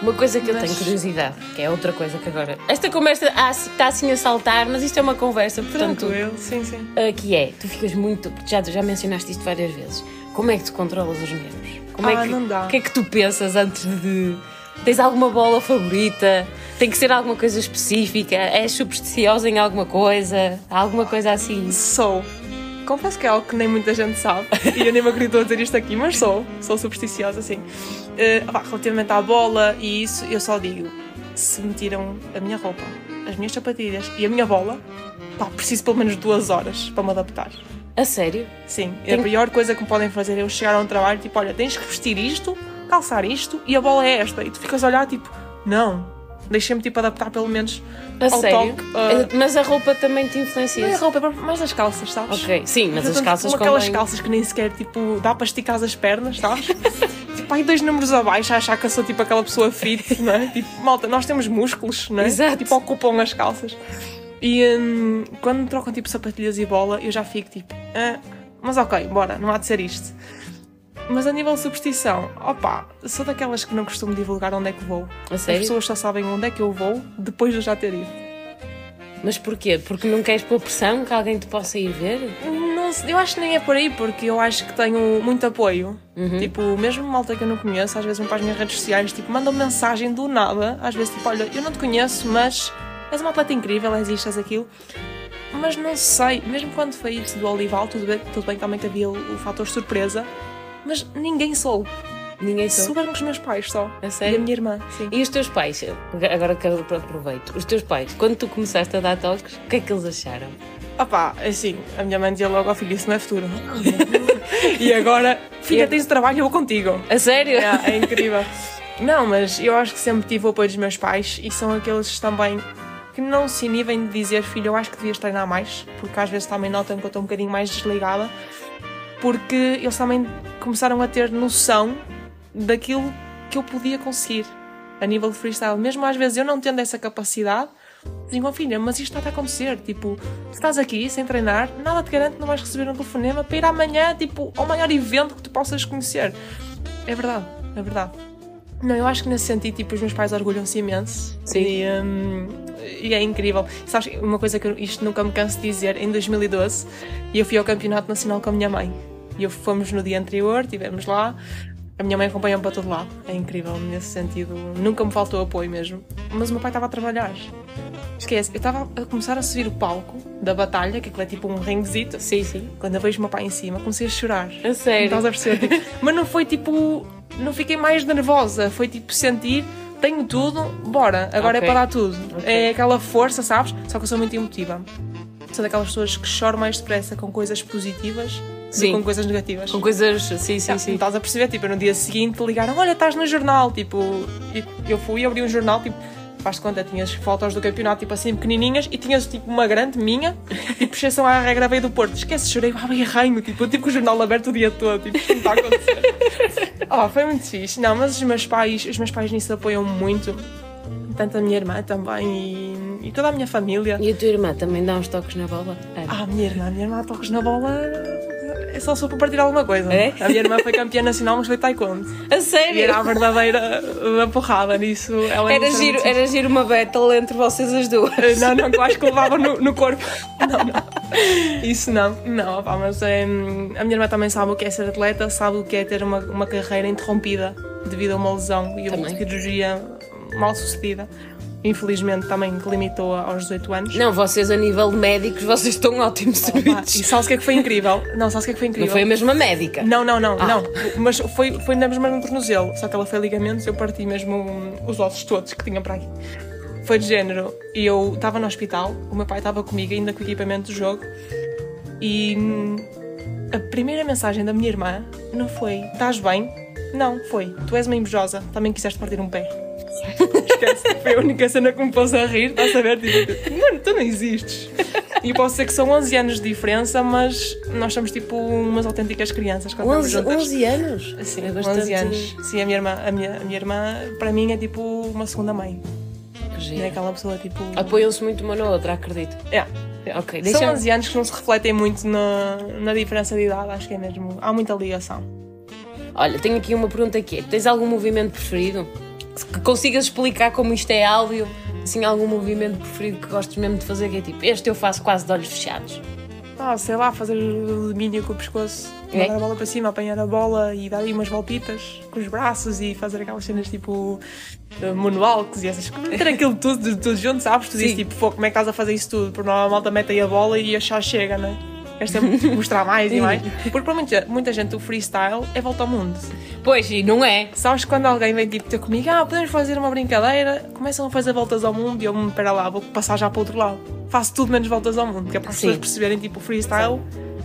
Uma coisa que eu Mas- tenho curiosidade, que é outra coisa que agora. Esta conversa ah, está assim a saltar, mas isto é uma conversa, portanto. Tranquilo, sim, sim. ah, que é, tu ficas muito. Já, já mencionaste isto várias vezes. Como é que tu controlas os nervos? Como é Ah, que, não dá. O que é que tu pensas antes de. Tens alguma bola favorita? Tem que ser alguma coisa específica? És supersticiosa em alguma coisa? Alguma coisa assim? Sou. Confesso que é algo que nem muita gente sabe [LAUGHS] e eu nem me acredito a dizer isto aqui, mas sou. Sou supersticiosa, sim. Eh, pá, relativamente à bola e isso, eu só digo: se me tiram a minha roupa, as minhas sapatilhas e a minha bola, pá, preciso pelo menos duas horas para me adaptar. A sério? Sim, Tem- a pior coisa que me podem fazer é eu chegar a um trabalho tipo: olha, tens que vestir isto, calçar isto e a bola é esta. E tu ficas a olhar tipo: não, deixa-me tipo adaptar pelo menos A ao sério? toque. ah, Mas a roupa também te influencia? não é a roupa, é mais as calças, sabes? Ok, sim, mas as Portanto, calças com aquelas convém- calças que nem sequer tipo dá para esticar as pernas, sabes? [LAUGHS] tipo, aí dois números abaixo a achar que eu sou tipo aquela pessoa fit, não é? Tipo, malta, nós temos músculos, não é? Exato. Tipo, ocupam as calças. E hum, quando trocam tipo sapatilhas e bola, eu já fico tipo, ah, mas ok, bora, não há de ser isto. Mas a nível de superstição, opa, sou daquelas que não costumo divulgar onde é que vou. A As pessoas só sabem onde é que eu vou depois de eu já ter ido. Mas porquê? Porque não queres pôr pressão que alguém te possa ir ver? Não sei, eu acho que nem é por aí, porque eu acho que tenho muito apoio. Tipo, mesmo malta que eu não conheço, às vezes vão para as minhas redes sociais, tipo, mandam mensagem do nada, às vezes tipo, olha, eu não te conheço, mas és uma atleta incrível, és isto, és aquilo. Mas não sei, mesmo quando foi isso do Olival, tudo bem, tudo bem também que havia o, o fator surpresa, mas ninguém soube. Ninguém soube. Souberam os meus pais só. A E sério? a minha irmã, sim. E os teus pais? Agora que aproveito. Os teus pais, quando tu começaste a dar toques, o que é que eles acharam? Opá, assim, a minha mãe dizia logo ao filho, isso não é futuro. [LAUGHS] e agora, filha, tens trabalho, eu vou contigo. A sério? É, é incrível. [LAUGHS] Não, mas eu acho que sempre tive o apoio dos meus pais e são aqueles também que não se inibem de dizer, filho, eu acho que devias treinar mais, porque às vezes também notam que eu estou um bocadinho mais desligada, porque eles também começaram a ter noção daquilo que eu podia conseguir a nível de freestyle. Mesmo às vezes eu não tendo essa capacidade, Diziam, filha, mas isto está a acontecer. Tipo, se estás aqui sem treinar, nada te garante que não vais receber um telefonema para ir amanhã, tipo, ao maior evento que tu possas conhecer. É verdade, é verdade. Não, eu acho que nesse sentido, tipo, os meus pais orgulham-se imenso. Sim. E, hum, e é incrível. Sabes, uma coisa que eu, isto nunca me canso de dizer, em 2012, eu fui ao Campeonato Nacional com a minha mãe. E eu fomos no dia anterior, estivemos lá. A minha mãe acompanha-me para todo lado. É incrível nesse sentido. Nunca me faltou apoio mesmo. Mas o meu pai estava a trabalhar. Esquece, eu estava a começar a subir o palco da batalha, que aquilo é tipo um ringzito. Sim, sim. Quando eu vejo o meu pai em cima, comecei a chorar. A sério. Estás a perceber? Tipo, [LAUGHS] mas não foi tipo. Não fiquei mais nervosa. Foi tipo sentir. Tenho tudo, bora, agora Ok. é para dar tudo. Ok. É aquela força, sabes? Só que eu sou muito emotiva. Sou daquelas pessoas que choram mais depressa com coisas positivas do Sim. que com coisas negativas. Com coisas. Sim, sim, Ah, sim. Estás a perceber? Tipo, no dia seguinte ligaram: Olha, estás no jornal. Tipo, eu fui abri um jornal, tipo, faz de conta, tinhas fotos do campeonato, tipo assim, pequenininhas, e tinhas tipo uma grande minha, tipo, exceção à regra veio do Porto. Esquece, chorei, ah, bem arranho, tipo, eu tive com o jornal aberto o dia todo, tipo, o que está a acontecer? [LAUGHS] oh, foi muito fixe. Não, mas os meus pais, os meus pais nisso apoiam muito, tanto a minha irmã também e, e toda a minha família. E a tua irmã também dá uns toques na bola? Ana? Ah, a minha irmã, a minha irmã toques na bola. É só só para partir alguma coisa. É? A minha irmã foi campeã nacional, mas foi taekwondo. A E sério? era a verdadeira da porrada nisso. Ela Era nisso giro, muito era giro uma battle entre vocês as duas. fixe. Não, não, que eu acho que levava no, no corpo. [LAUGHS] Não, não. Isso não. Não, pá, mas é, a minha irmã também sabe o que é ser atleta, sabe o que é ter uma, uma carreira interrompida devido a uma lesão e uma cirurgia mal sucedida. Infelizmente também que limitou aos 18 anos. Não, vocês a nível de médicos, vocês estão ótimos Pá, serviços. e sabes o que é que foi incrível? Não, sabes o que é que foi Não incrível? foi a mesma médica? Não, não, não, Ah. não. Mas foi, foi na mesma no tornozelo. Só que ela foi ligamentos eu parti mesmo os ossos todos que tinha para aí. Foi de género. E eu estava no hospital, o meu pai estava comigo ainda com o equipamento do jogo. E a primeira mensagem da minha irmã não foi: Estás bem? Não, foi: Tu és uma invejosa, também quiseste partir um pé. Esquece, foi a única cena que me pôs a rir, estás a ver? Tipo, mano, tu não existes. E posso dizer que são 11 anos de diferença, mas nós somos tipo umas autênticas crianças quando estamos 11, juntas. 11 anos? Sim, é bastante... 11 anos. Sim, a minha irmã, a minha, a minha irmã, para mim, é tipo uma segunda mãe. É aquela pessoa tipo. Apoiam-se muito uma na outra, acredito. É. Ok, São deixa 11 anos que não se refletem muito na, na diferença de idade, acho que é mesmo. Há muita ligação. Olha, tenho aqui uma pergunta que é: tens algum movimento preferido? Que consigas explicar como isto é áudio? Assim, algum movimento preferido que gostes mesmo de fazer? Que é tipo, este eu faço quase de olhos fechados. Ah, sei lá, fazer domínio com o pescoço, É? mandar a bola para cima, apanhar a bola e dar aí umas voltitas com os braços e fazer aquelas cenas tipo eh, moonwalks e essas coisas. Ter [LAUGHS] aquilo tudo, tudo junto, sabes? Tu dizes tipo, pô, como é que estás a fazer isso tudo? Porque normal a malta mete aí a bola e achar chega, né? Queres sempre mostrar mais e mais. Porque para muita, muita gente o freestyle é volta ao mundo. Pois, e não é? Sabes quando alguém vem tipo ter comigo, ah, podemos fazer uma brincadeira, começam a fazer voltas ao mundo e eu me espera lá, vou passar já para o outro lado. Faço tudo menos voltas ao mundo, que é para as Sim. pessoas perceberem tipo o freestyle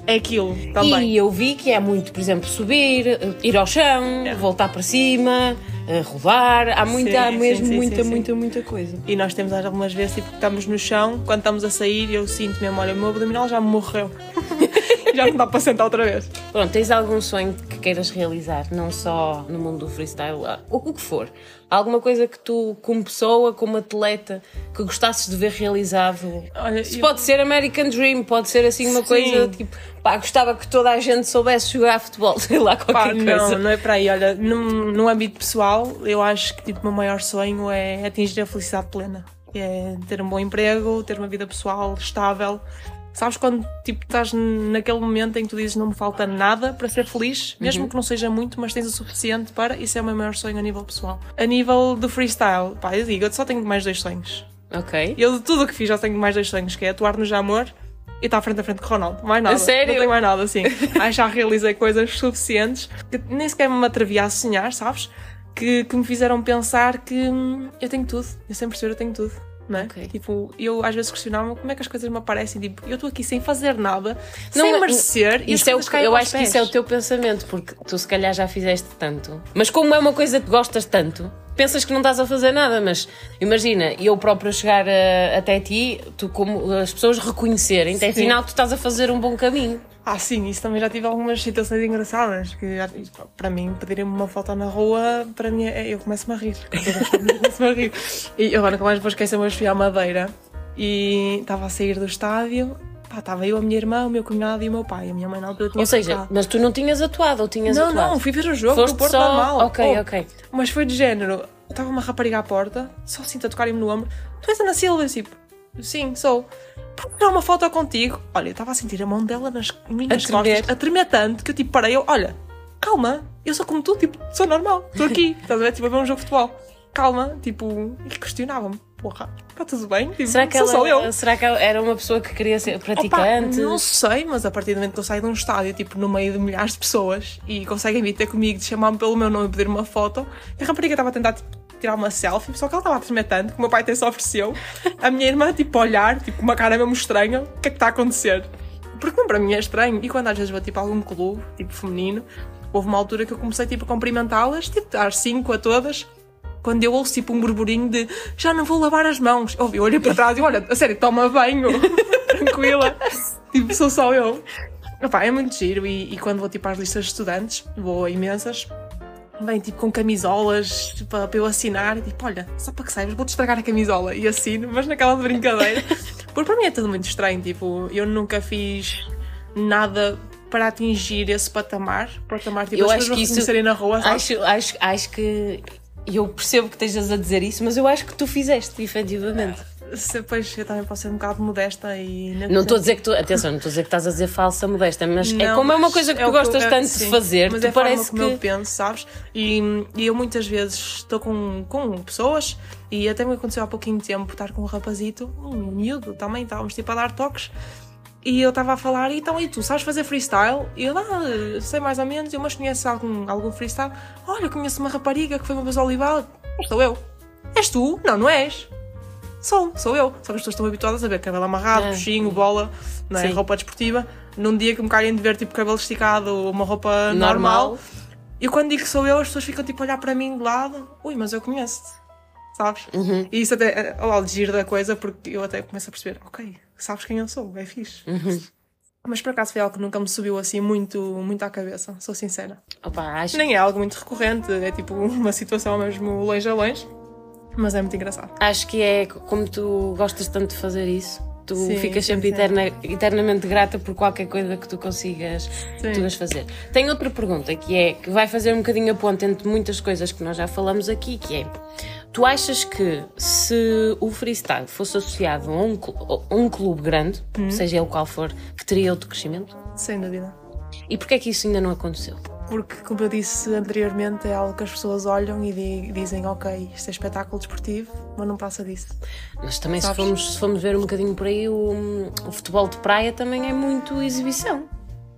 é aquilo também. E eu vi que é muito, por exemplo, subir, ir ao chão, É. voltar para cima, eh, rodar. Há muita, Sim, há mesmo sim, muita, sim, sim. muita, muita coisa. E nós temos algumas vezes, tipo, que estamos no chão, quando estamos a sair, eu sinto mesmo, olha, o meu abdominal já morreu. [LAUGHS] já não dá para sentar outra vez. Pronto, tens algum sonho que queiras realizar, não só no mundo do freestyle, ah, o que for? Alguma coisa que tu, como pessoa, como atleta, que gostasses de ver realizado? Olha, eu- pode ser American Dream, pode ser assim uma Sim. coisa tipo, pá, gostava que toda a gente soubesse jogar futebol, [LAUGHS] sei lá, Pá, qualquer não, coisa. não é para aí. Olha, no, no âmbito pessoal, eu acho que tipo, o meu maior sonho é atingir a felicidade plena. É ter um bom emprego, ter uma vida pessoal estável. Sabes quando tipo, estás naquele momento em que tu dizes não me falta nada para ser feliz, mesmo que não seja muito, mas tens o suficiente para. Isso é o meu maior sonho a nível pessoal. A nível do freestyle, pá, eu digo, eu só tenho mais dois sonhos. Ok. Eu de tudo o que fiz já tenho mais dois sonhos, que é atuar no Jamor e estar frente a frente com o Ronaldo. Mais nada. A sério? Não tenho mais nada, assim. Acho que já realizei coisas suficientes que nem sequer me atrevia a sonhar, sabes? Que, que me fizeram pensar que hum, eu tenho tudo. Eu sempre perceber eu tenho tudo. Não é? Ok. Tipo, eu às vezes questionava como é que as coisas me aparecem. Tipo, eu estou aqui sem fazer nada, Não, sem merecer. e Isso é o que, eu acho que pés. isso é o teu pensamento, porque tu se calhar já fizeste tanto. Mas como é uma coisa que gostas tanto, pensas que não estás a fazer nada, mas imagina, eu próprio chegar a- até ti, tu como as pessoas reconhecerem, até afinal tu estás a fazer um bom caminho. Ah, sim, isso também já tive algumas situações engraçadas. Que para mim, pedirem-me uma foto na rua, para mim, é- eu começo-me a rir. Começo-me a rir. E agora nunca mais vou esquecer, mas fui à Madeira E estava a sair do estádio, pá, estava eu, a minha irmã, o meu cunhado e o meu pai. A minha mãe na altura tinha Ou seja, ficado. mas tu não tinhas atuado ou tinhas Não, atuado? não, fui ver o jogo, Foste Porto só... normal. Ok, Oh, ok. Mas foi de género, estava uma rapariga à porta, só sinto a tocar-me no ombro. Tu és Ana Silva? Eu tipo, sim, sou. Por tirar uma foto contigo? Olha, eu estava a sentir a mão dela nas minhas A tremer. costas, a tremer tanto que eu tipo parei, eu, olha, calma, eu sou como tu, tipo, sou normal, estou aqui, [LAUGHS] estás a ver, tipo, a ver um jogo de futebol. Calma, tipo, e questionava-me, porra, está tudo bem? Tipo, Será que, sou só eu. ela, será que ela era uma pessoa que queria ser Opa, praticante? não sei, mas a partir do momento que eu saio de um estádio, tipo, no meio de milhares de pessoas e conseguem vir ter comigo, de chamar-me pelo meu nome e pedir uma foto, a rapariga estava a tentar tipo, tirar uma selfie, só que ela estava a tremer tanto que o meu pai até se ofereceu. A minha irmã, tipo, a olhar, tipo, com uma cara mesmo estranha, o que é que está a acontecer? Porque não, para mim é estranho. E quando às vezes vou, tipo, a algum clube, tipo, feminino, houve uma altura que eu comecei, tipo, a cumprimentá-las, tipo, dar cinco a todas. Quando eu ouço tipo um burburinho de já não vou lavar as mãos, eu olhei para trás e olha, a sério, toma banho, [LAUGHS] tranquila, tipo, sou só eu. Epá, é muito giro e, e quando vou tipo às listas de estudantes, vou a imensas, vem tipo com camisolas tipo, para, eu assinar, e, tipo, olha, só para que saibas, vou-te estragar a camisola e assino, mas naquela de brincadeira. [LAUGHS] Porque para mim é tudo muito estranho, tipo, eu nunca fiz nada para atingir esse patamar, patamar tipo, Eu as acho pessoas que isso- na rua? Acho, acho, acho que. Eu percebo que estejas a dizer isso, mas eu acho que tu fizeste, efetivamente. Se, pois, eu também posso ser um bocado modesta e... Não estou a dizer que tu. Atenção, não estou a dizer que estás a dizer falsa modesta, mas é Não, como é uma coisa que é tu o que eu- gostas é- tanto de sim, fazer, mas tu é parece como eu que. penso, sabes? E, e eu muitas vezes estou com, com pessoas e até me aconteceu há pouquinho tempo estar com um rapazito, um miúdo também, estávamos tipo a dar toques e eu estava a falar, então e tu, sabes fazer freestyle? E eu, ah, sei mais ou menos, eu mas conheces algum, algum freestyle? Olha, conheço uma rapariga que foi uma vez ao Olival, sou eu. És tu? Não, não és. Sou, sou eu. Só que as pessoas estão habituadas a ver cabelo amarrado, puxinho, bola, não é? Sim. roupa desportiva. Num dia que me calhem de ver tipo cabelo esticado ou uma roupa Normal. normal. E quando digo que sou eu, as pessoas ficam tipo a olhar para mim de lado. Ui, mas eu conheço-te. Sabes? Uhum. E isso até é o lado de giro da coisa, porque eu até começo a perceber, ok, sabes quem eu sou, é fixe. Uhum. Mas por acaso foi algo que nunca me subiu assim muito, muito à cabeça, sou sincera. Opa, acho, Nem é algo muito recorrente, é tipo uma situação mesmo longe a longe, mas é muito engraçado. acho que é como tu gostas tanto de fazer isso. Tu Sim, ficas sempre eterna- eternamente grata por qualquer coisa que tu consigas, tu fazer. Tenho outra pergunta que é que vai fazer um bocadinho a ponte entre muitas coisas que nós já falamos aqui, que é tu achas que se o freestyle fosse associado a um, a um clube grande, Hum. seja ele qual for, que teria outro crescimento? Sem dúvida. E porquê é que isso ainda não aconteceu? Porque, como eu disse anteriormente, é algo que as pessoas olham e di- dizem, ok, isto é espetáculo desportivo, mas não passa disso. Mas também se formos, se formos ver um bocadinho por aí, o, o futebol de praia também é muito exibição.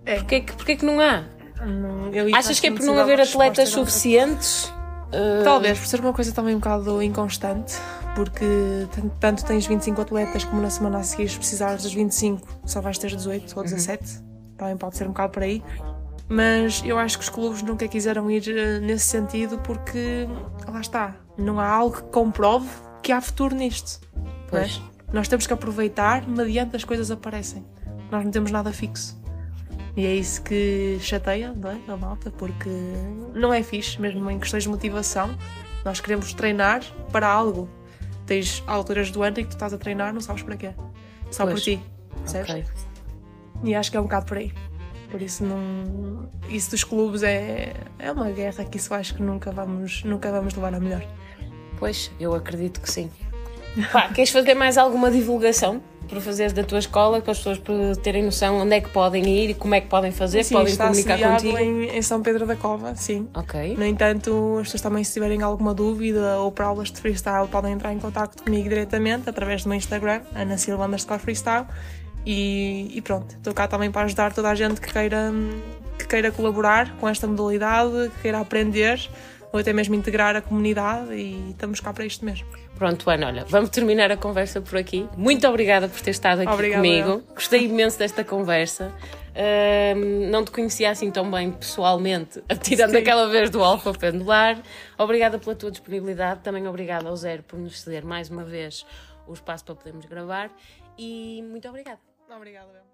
É. Porquê, que- porquê que não há? Não- Achas que é por não haver atletas suficientes? Uh, Talvez, por ser uma coisa também um bocado inconstante, porque tan- tanto tens 25 atletas como na semana a seguir, se precisares dos 25, só vais ter 18 ou 17. Também pode ser um bocado por aí. Mas eu acho que os clubes nunca quiseram ir eh, nesse sentido porque, lá está, não há algo que comprove que há futuro nisto. é? Pois. Nós temos que aproveitar mediante as coisas aparecem. Nós não temos nada fixo. E é isso que chateia não é? a malta, porque não é fixe, mesmo em questões de motivação. Nós queremos treinar para algo. Tens alturas do ano em que tu estás a treinar, não sabes para quê. Só Pois. por ti. Percebes? ok. E acho que é um bocado por aí. Por isso não. Isso dos clubes é, é uma guerra que isso acho que nunca vamos, nunca vamos levar a melhor. Pois, eu acredito que sim. Pá, queres fazer mais alguma divulgação para fazeres da tua escola, para as pessoas terem noção onde é que podem ir e como é que podem fazer, Sim, podem está comunicar contigo? em, em São Pedro da Cova, sim. Ok. No entanto, as pessoas também, se tiverem alguma dúvida ou para aulas de freestyle, podem entrar em contato comigo diretamente através do meu Instagram, Ana Silva underscore freestyle. E, e pronto, estou cá também para ajudar toda a gente que queira, que queira colaborar com esta modalidade, que queira aprender ou até mesmo integrar a comunidade e estamos cá para isto mesmo. Pronto, Ana, olha, vamos terminar a conversa por aqui. Muito obrigada por ter estado aqui Obrigada, comigo. Gostei imenso desta conversa. Não te conhecia assim tão bem pessoalmente, tirando Sim. aquela vez do Alfa Pendular. Obrigada pela tua disponibilidade. Também obrigada ao Zero por nos ceder mais uma vez o espaço para podermos gravar. E muito obrigada. Obrigada, Bel.